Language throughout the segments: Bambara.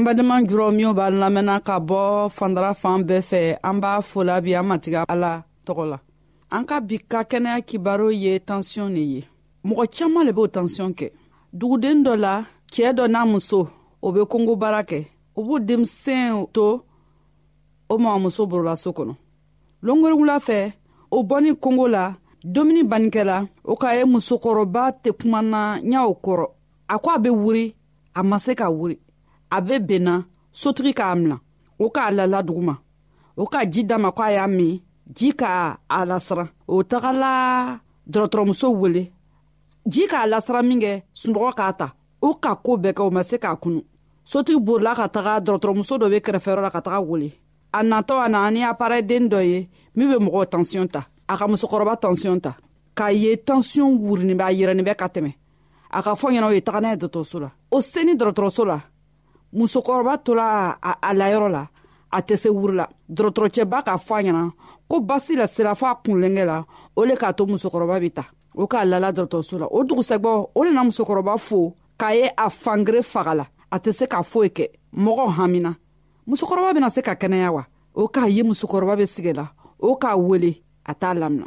an badenma jurɔ minw b'a lamɛnna ka bɔ fandara fan bɛɛ fɛ an b'a fola bi an matiga ala tɔgɔ la an ka bi ka kɛnɛya kibaro ye tansiyɔn de ye mɔgɔ caaman le b'o tansiyɔn kɛ duguden dɔ la cɛɛ dɔ n'a muso o be kongo baara kɛ u b'u denmisɛn to o ma muso borola so kɔnɔ longoringula fɛ o bɔni kongo la domuni bannikɛla o ka ye musokɔrɔba tɛ kumana ɲaw kɔrɔ a ko a bɛ wuri a ma se ka wuri a bɛ benna sotigi k'a mina o k'a lala duguma o ka ji d'a ma ko a y'a min ji ka a lasiran o tagala dɔgɔtɔrɔmuso wele ji k'a lasiran min kɛ sunɔgɔ k'a ta o ka ko bɛɛ kɛ o ma se k'a kunu sotigi borila ka taga dɔgɔtɔrɔmuso dɔ bɛ kɛrɛfɛyɔrɔ la ka taga wele a natɔ a nana ni aparɛden dɔ ye min be mɔgɔw tansiyɔn ta a ka musokɔrɔba tansiyɔn ta k'a ye tansiyɔn wurini b'a yirɛnin bɛ ka tɛmɛ a ka fɔ ɲɛna o ye taga n'a ye dɔgɔtɔrɔso la o seni dɔgɔtɔrɔso la musokɔrɔba tola a layɔrɔ la a tɛ se wuri la dɔgɔtɔrɔcɛba k'a fɔ a ɲɛna ko basi la sira fɔ a kunlenkɛ la o le k'a to musokɔrɔba be ta o k'a lala dɔgɔtɔrɔso la o dugusɛgbɔ o le na musokɔrɔba fo k'a ye a fangere faga la a tɛ se k'a foyi kɛ mɔgɔ hamina musokɔrɔba bena se ka kɛnɛya wa o k'a ye musokɔrɔba be sigɛ la o k'a wele a t'a lamina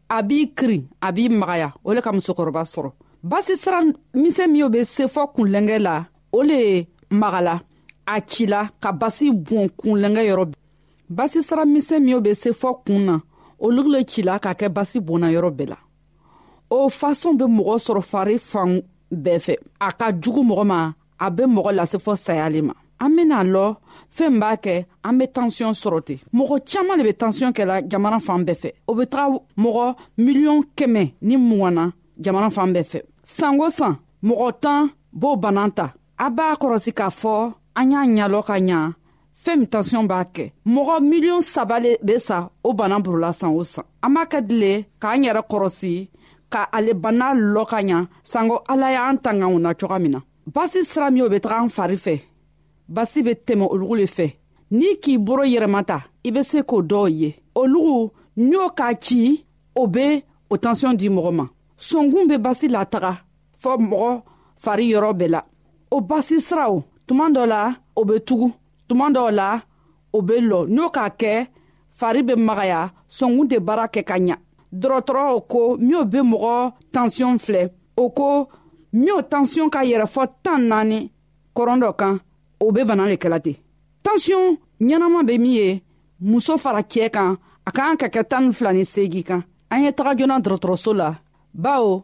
a b'i kirin a b'i magaya o le ka musokɔrɔba sɔrɔ basi siran misɛn min o be se fɔ kunlɛngɛ la o le magala a cila ka basi bon kunlɛngɛ yɔrɔ bɛɛ basi sara misɛn min o be se fɔ kun na olu le cila ka kɛ basi bonna yɔrɔ bɛɛ la o fasɔn be mɔgɔ sɔrɔ fari fan bɛɛ fɛ a ka jugu mɔgɔ ma a bɛ mɔgɔ lase fɔ sayali ma an bena lɔ fɛɛn b'a kɛ an be tansiyɔn sɔrɔ ten mɔgɔ caaman le be tansiyɔn kɛla jamana fan bɛɛ fɛ o be taga mɔgɔ miliyɔn kɛmɛ ni mugan na jamana fan bɛɛ fɛ sanko san mɔgɔ tan b'o banan ta a b'a kɔrɔsi k'a fɔ an y'a ɲalɔ ka ɲa fɛn min tansiyɔn b'a kɛ mɔgɔ miliyɔn saba le be sa o bana burula san o san an b'a ka dile k'an yɛrɛ kɔrɔsi ka ale bana lɔ ka ɲa sanko ala y'an tanganw na coga min na basi sira min o be taga an fari fɛ basi be tɛmɛ olugu le fɛ n'i k'i boro yɛrɛmata i be se k'o dɔw ye olugu ɲo k'a ci o be o tansiyɔn di mɔgɔ ma sonkun be basi lataga fɔ mɔgɔ fari yɔrɔ bɛɛ la o basi siraw tuma dɔ la o bɛ tugu tuma dɔw la o bɛ lɔ n'o k'a kɛ fari bɛ magaya sɔnkun tɛ baara kɛ ka ɲa dɔgɔtɔrɔw ko minw bɛ mɔgɔ tansiyɔn filɛ o ko minw tansiyɔn ka yɛrɛfɔ tan naani kɔrɔn dɔ kan o bɛ bana de kɛla ten tansiyɔn ɲɛnama bɛ min ye muso fara cɛ kan a ka kan ka kɛ tan ni fila ni seegin kan an ye taga joona dɔgɔtɔrɔso la bawo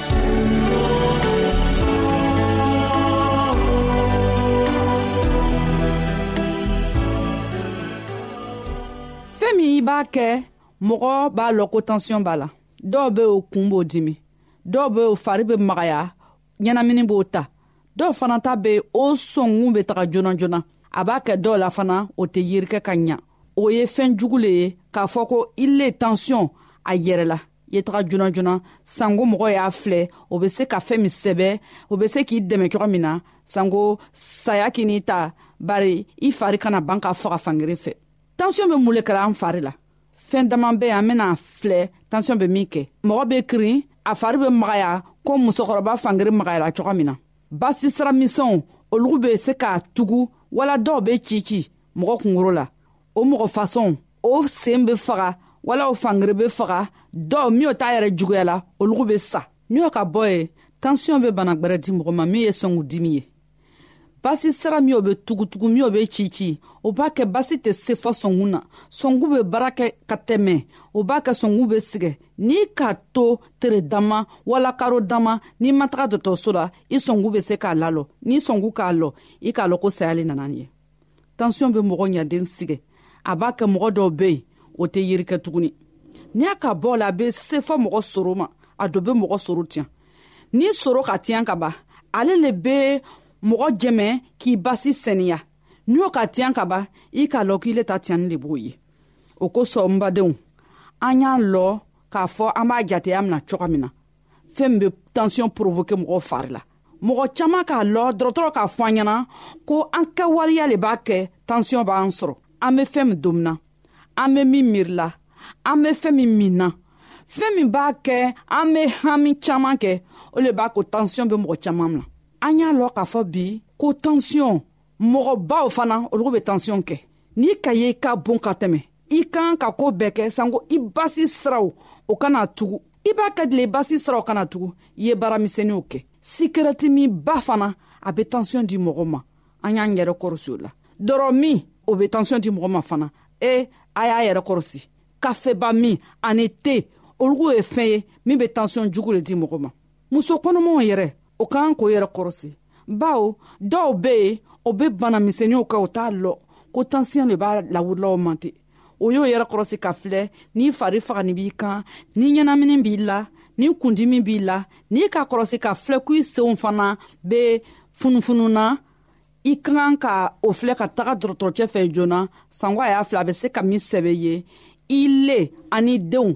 fɛn min i b'a kɛ mɔgɔ b'a lɔn ko tansiyɔn b'a la dɔw be o kuun b'o dimi dɔw be o fari be magaya ɲɛnamini b'o ta dɔw fana ta be o sɔngun be taga joona joona a b'a kɛ dɔw la fana o tɛ yirikɛ ka ɲa o ye fɛɛn jugu le ye k'a fɔ ko i le tansiyɔn a yɛrɛ la ye taga joona joona sanko mɔgɔ y'a filɛ o bɛ se ka fɛn min sɛbɛ o bɛ se k'i dɛmɛ cogo min na sanko saya k'i n'i ta bari i fari kana ban k'a faga fangere fɛ tansiyɔn bɛ mun le kɛra an fari la fɛn dama bɛ an bɛna filɛ tansiyɔn bɛ min kɛ mɔgɔ bɛ kirin a fari bɛ magaya ko musokɔrɔba fangere magayara cogo min na basi sira misɛnw olu bɛ se k'a tugu wala dɔw bɛ cici mɔgɔ kunkolo la o mɔgɔ fasɔnw o sen be faga wala o fangere be faga dɔw minw t'a yɛrɛ juguya la olugu be sa minw ka bɔ ye tansiyɔn be bana gwɛrɛ di mɔgɔ ma min ye sɔngu dimi ye basi sira minw be tugutugu minw be cici o b'a kɛ basi tɛ se fɔ sɔngu na sɔngu be baara kɛ ka tɛmɛ o b'a kɛ sɔngu be sigɛ n'i k'a to tere dama wala karo dama n'i ma taga dɔtɔrɔso la i sɔngu be se k'a lalɔ n'i sɔngu k'a lɔ i k'a lɔn ko sayali nana nin ye tansiyɔn bɛ mɔgɔ ɲaden sigɛ a b'a kɛ mɔgɔ dɔw bɛ yen o tɛ yiri kɛ tuguni n'i y'a ka bɔ la a bɛ se fɔ mɔgɔ soro ma a dɔ bɛ mɔgɔ soro tiɲɛ n'i soro ka tiɲɛ ka ban ale le bɛ mɔgɔ jɛmɛ k'i basi sɛniya n'i y'o ka tiɲɛ ka ban i k'a lɔ k'i le ta tiɲɛni de b'o ye o kosɔn n badenw an y'a lɔ k'a fɔ an b'a jateya mina cogo min na fɛn min bɛ tansiyɔn porovoke mɔgɔw fari la mɔgɔ caaman k'a lɔ dɔrɔtɔrɔ k'a fɔ an ɲɛna ko an ka waleya le b'a kɛ tansiyɔn b'an sɔrɔ an be fɛɛn min domina an be min miirila an be fɛɛn min min na fɛɛn min b'a kɛ an be hami caaman kɛ o le b'a ko tansiyɔn be mɔgɔ caaman na an y'a lɔ k'a fɔ bi ko tansiyɔn mɔgɔbaw fana olugu be tansiyɔn kɛ n'i ka ye i ka bon ka tɛmɛ i kan ka koo bɛɛ kɛ sanko i basi siraw o kana tugu i b'a ka dile basi siraw kana tugu i ye baaramisɛnninw kɛ sikɛrɛtimiba fana a be tansiyɔn di mɔgɔ ma an y'an yɛrɛ kɔrɔsi o la dɔrɔ min o be tansiyɔn di mɔgɔ ma fana ee a y'a yɛrɛ kɔrɔsi kafeba min ani te olugu ye fɛn ye min be tansiyɔn jugu le di mɔgɔ ma muso kɔnɔmaw yɛrɛ o k'an k'o yɛrɛ kɔrɔsi bawo dɔw bɛ yen o bɛ bana misɛnninw kɛ o t'a lɔ ko tansiyɛn de b'a lawurulaw man ten o y'o yɛrɛ kɔrɔsi ka filɛ n'i fari fagani b'i kan ni ɲɛnamini b'i la ni kundimi b'i la n'i ka kɔrɔsi ka filɛ ko i senw fana bɛ funufunu na i ka kan ka o filɛ ka taga dɔgɔtɔrɔcɛ fɛ joona sango a y'a filɛ a bɛ se ka min sɛbɛ ye i le ani denw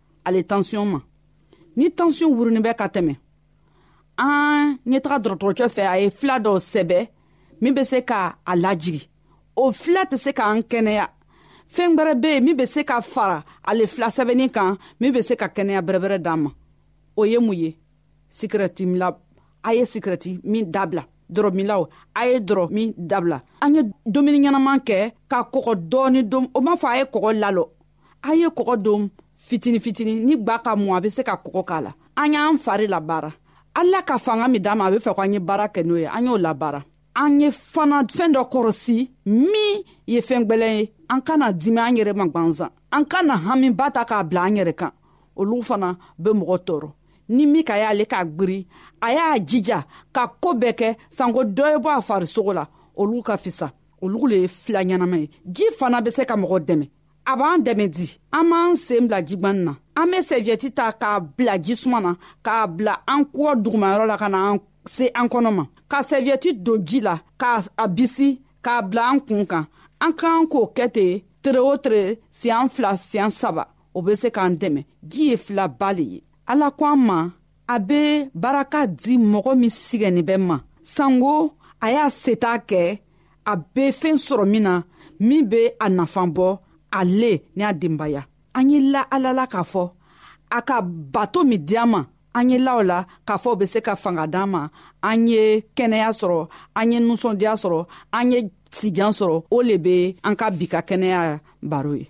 ale tansiyɔn ma ni tansiyɔn wurunin bɛ ka tɛmɛ an ɲɛ taga dɔgɔtɔrɔcɛ fɛ a ye fila dɔ sɛbɛ min bɛ se ka a lajigi o fila tɛ se k'an kɛnɛya fɛn wɛrɛ bɛ yen min bɛ se ka fara ale fila sɛbɛnni kan min bɛ se ka kɛnɛya bɛrɛbɛrɛ d'an ma o ye mun ye sikirɛti mila a ye sikirɛti min dabila dɔrɔmilaw a ye dɔrɔ min dabila an ye dumuni ɲɛnaman kɛ ka kɔgɔ dɔɔni dom o m'a fɔ a ye kɔgɔ lalɔ a ye kɔgɔ don fitini fitini ni gwa ka mɔ a be se ka kɔgɔ k'a la an y'an fari labaara ala ka fanga min d'a ma a be fɛ ko an ye baara kɛ n'o ye an y'o labaara an ye fana fɛɛn dɔ kɔrɔsi min ye fɛɛn gwɛlɛn ye an kana dimi an yɛrɛ ma gwanzan an kana haminba ta k'a bila an yɛrɛ kan olu fana be mɔgɔ tɔɔrɔ ni mika y'ale k'a gwiri a y'a jija ka koo bɛɛ kɛ sanko dɔ ye bɔ a farisogo la olu ka fisa olu le ye fila ɲɛnama ye ji fana be se ka mɔgɔ dɛmɛ a b'an dɛmɛ di an b'an seen bila jigwani na an be sɛjɛti ta k'a bila jisuma na k'a bila an kɔɔ dugumayɔrɔ la ka na an se an kɔnɔ ma ka sɛjɛti don ji la k'a a bisi k'a bila an kun kan an k'an k'o kɛ ten tere o tere siyan fila siyan saba o be se k'an dɛmɛ ji ye filaba le ye ala ko an ma a bɛ baraka di mɔgɔ min sigɛnnen bɛ ma sanko a y'a seta kɛ a bɛ fɛn sɔrɔ min na min bɛ a nafan bɔ ale ni a denbaya an ye la ala la k'a fɔ a ka bato min di an ma an ye law la k'a fɔ bɛ se ka fanga d'an ma an ye kɛnɛya sɔrɔ an ye nusɔndiya sɔrɔ an ye sijan sɔrɔ o le bɛ an ka bi ka kɛnɛya baro ye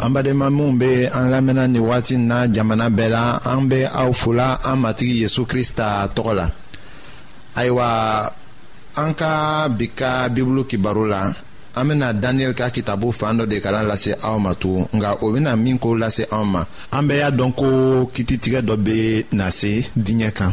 an badenma minw be an lamɛnna ni wagati na jamana bɛɛ la an be aw fola an matigi yezu krista tɔgɔ la ayiwa an ka bi ka bibulu kibaro la an bena daniyɛli ka kitabu fan dɔ de kalan lase aw ma tugun nka o bena min ko lase anw ma an bɛɛ y'a dɔn ko kititigɛ dɔ be na se diɲɛ kan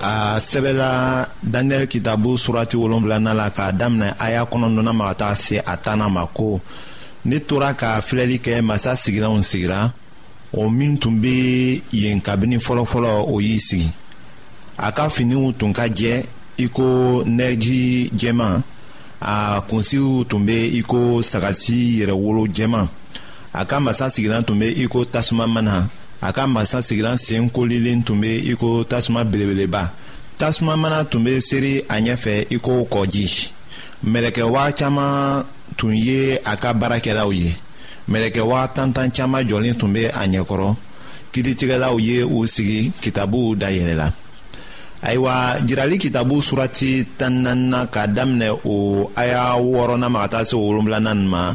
a sɛbɛla daniyɛli kitabu surati wolonfilana la k'a daminɛ a y'a kɔnɔdonna ma ka taa se a tanna ma ko ne tora ka filɛli kɛ masa sigilanw sigira o min tun bɛ yen kabini fɔlɔfɔlɔ o y'i sigi a ka finiw tun ka jɛ i ko nɛji jɛman a kunsiw tun bɛ i ko sagasi yɛrɛwolo jɛman a ka masa sigilan tun bɛ iko tasuma mana a ka masa sigilan sen kolilen tun bɛ iko tasuma belebeleba tasuma mana tun bɛ seri a ɲɛfɛ iko kɔji mɛlɛkɛ waa caman tun ye a ka baarakɛlaw ye mɛlɛkɛ waa tantan caman jɔlen tun bɛ a ɲɛkɔrɔ kiritigɛlaw ye u sigi kitabuw dayɛlɛ la ayiwa jirali kitabu surati tan naaninan k'a daminɛ o aya wɔɔrɔnan ma ka taa se wolonwulanan ma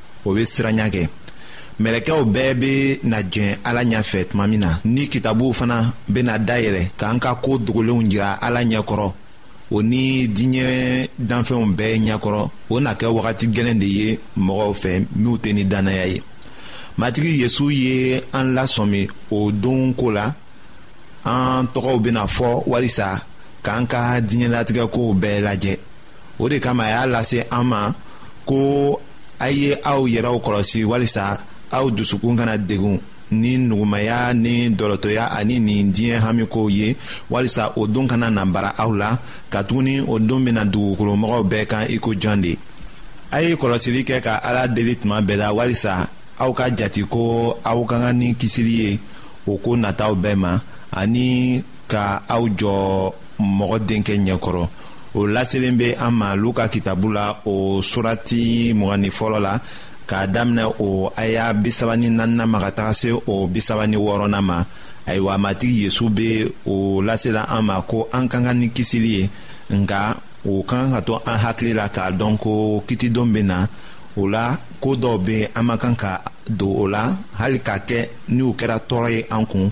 o bɛ siranya kɛ mɛlɛkɛw bɛɛ bɛ na jɛn ala ɲɛfɛ tuma min na ni kitabuw fana bɛna dayɛlɛ k'an ka ko dogolenw jira ala ɲɛkɔrɔ o ni diɲɛ danfɛnw bɛɛ ɲɛkɔrɔ o na kɛ wagati gɛlɛn de ye mɔgɔw fɛ minnu tɛ ni dannaya ye matigi yesu ye an lasɔmi o don ko la an tɔgɔw bɛna fɔ walisa k'an ka diɲɛlatigɛ kow bɛɛ lajɛ o de kama a y'a lase an ma ko a ye aw yɛrɛw kɔlɔsi walisa aw dusukun kana degun ni nugumaya ni dɔlɔtɔya ani nin diɲɛ hamikow ye walisa o don kana na bara aw la katuguni o don bɛna dugukolomɔgɔw bɛɛ kan i ko jɔn de a ye kɔlɔsili kɛ ka ala deli tuma bɛɛ la walisa aw ka jate ko aw ka kan ni kisili ye o ko nataw bɛɛ ma ani ka aw jɔ mɔgɔ denkɛ ɲɛkɔrɔ o laselen bɛ an ma luka kitabu la o surati mugan ni fɔlɔ la k'a daminɛ o aya bisaba ni naaninan ma ka taga se o bisaba ni wɔɔrɔnan ma ayiwa matigi yesu bɛ o lasela an ma ko an ka kan ni kisili ye nka o ka kan ka to an hakili la k'a dɔn ko kitidon bɛ na o la ko dɔw bɛ an man kan ka don o la hali k'a kɛ n'u kɛra tɔɔrɔ ye an kun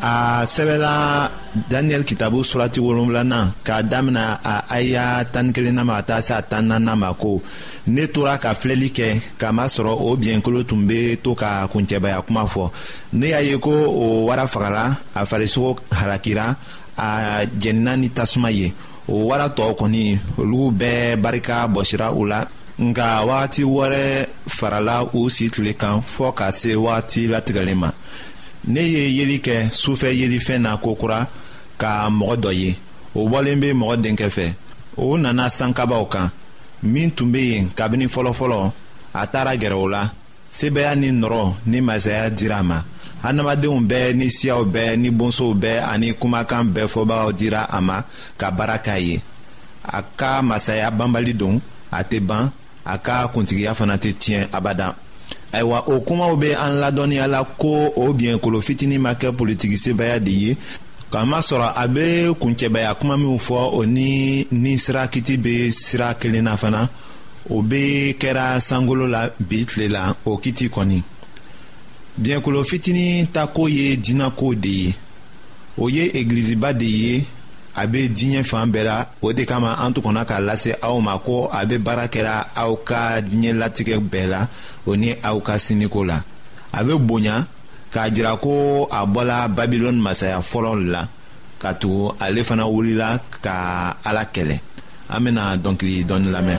a sɛbɛla daniyɛli kitabu surati wolonfilana k'a damina a aya tani kelenna ma ka taa se a tan nanna ma ko ne tora ka filɛli kɛ k'a masɔrɔ o biɲɛkolo tun be to ka kuncɛbaya kuma fɔ ne y'a ye ko o wara fagara a farisogo halakira a jɛnina ni tasuma ye o wara tɔɔ kɔni olu bɛɛ barika bɔsira u la nka wagati wɛrɛ farala u si tile kan fɔɔ ka se wagati latigɛlen ma ne ye yeli kɛ sufɛ yelifɛn na kokura ka mɔgɔ dɔ ye o bɔlen bɛ mɔgɔ denkɛ fɛ o nana sankabaw kan min tun bɛ yen kabini fɔlɔfɔlɔ a taara gɛrɛ o la sebaaya ni nɔrɔ ni masaya dira a ma hadamadenw bɛɛ ni siyaw bɛɛ ni bonsow bɛɛ ani kumakan bɛɛ fɔbagaw dira a ma ka baara k'a ye a ka masaya banbali don a tɛ ban a ka kuntigiya fana tɛ tiɲɛ abada ayiwa o kumaw bɛ an ladɔnniya la ko o biɲɛkolo fitinin ma kɛ politiki sebaaya de ye k'a masɔrɔ a bɛ kuncɛbaya kuma minw fɔ o ni ni sira kiti bɛ sira kelen na fana o bɛ kɛra sankolo la bi tile la o kiti kɔni biɲɛkolo fitinin tako ye diinako de ye o ye egiliziba de ye a bɛ diɲɛ fan bɛɛ la o de kama an tuguna k'a lase aw ma ko a bɛ baara kɛra aw ka diɲɛ latigɛ bɛɛ la o ni aw ka siniko la a bɛ bonya k'a jira ko a bɔla babilɔni masaya fɔlɔ la ka tugu ale fana wulila ka ala kɛlɛ an bɛna dɔnkili dɔɔni lamɛn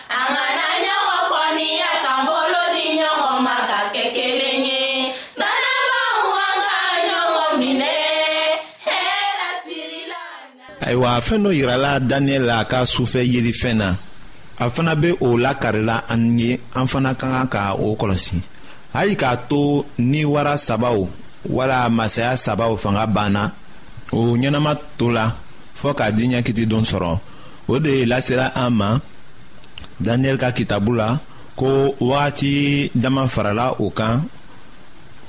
ayiwa fɛn dɔ yirala daniyɛli la a ka sufɛ yelifɛn na a fana bɛ o lakarila an ye an fana ka kan ka o kɔlɔsi hali k'a to ni wara sabaw wala masaya sabaw fanga banna o ɲɛnama to la fɔɔ k'a diɲɛ kiti don sɔrɔ o de lasera an ma daniyɛli ka kitabu la ko wagati dama farala o kan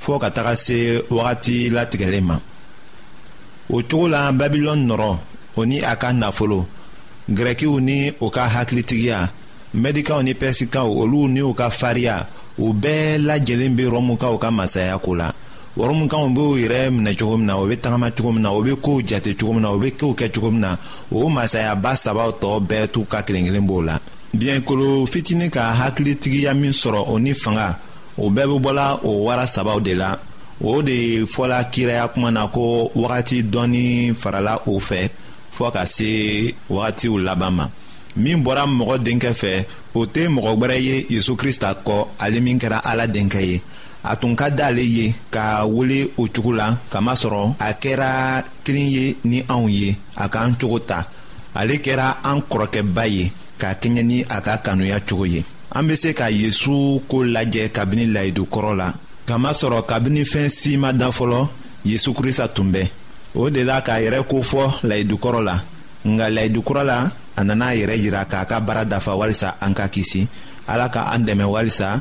fɔɔ ka taga se wagati latigɛlen ma o cogo la babilɔni nɔrɔ o ni a ka nafolo gɛrɛkiw ni o ka hakilitigiya mɛdikaw ni pɛsikaw olu ni u ka fariya u bɛɛ lajɛlen bɛ rɔmukaw ka masaya ko la wɔrɔmukanw b'o yɛrɛ minɛ cogo min na o bɛ tagama cogo min na o bɛ kow jate cogo min na o bɛ kow kɛ cogo min na o masayaba sabaw tɔ bɛɛ t'u ka kelen kelen b'o la biɲɛkolo fitinin ka hakilitigiya min sɔrɔ o ni fanga o bɛɛ bɛ bɔla o wara sabaw de la o de fɔla kiraya kuma na ko wagati dɔɔni farala o fɛ fɔɔ ka se wagatiw laban ma min bɔra mɔgɔ denkɛ fɛ o tɛ mɔgɔ wɛrɛ ye yezu krista kɔ ale min kɛra ala denkɛ ye a tun ka d'ale ye ka wele o cogo la kamasɔrɔ a kɛra kelen ye ni anw ye a k'an cogo ta ale kɛra an kɔrɔkɛba ye ka kɛɲɛ ni a ka kanuya cogo ye an bɛ se ka yesu ko lajɛ kabini layidu kɔrɔ la kamasɔrɔ kabini fɛn si ma da fɔlɔ yesu krista tun bɛ o de la k'a yɛrɛ ko fɔ layidu kɔrɔ la nka layidu kura la a nana a yɛrɛ jira k'a ka baara dafa walisa an ka kisi ala ka an dɛmɛ walisa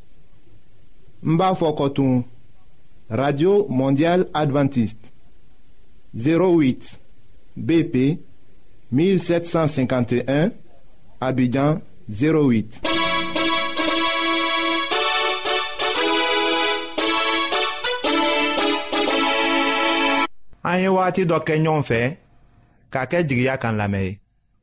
n b'a fɔ kɔtun radio mondial adventiste 08 bp 1751 abidjan 08 an ye wagati dɔ kɛ ɲɔgɔn fɛ k'a kɛ jigiya kan lamɛn ye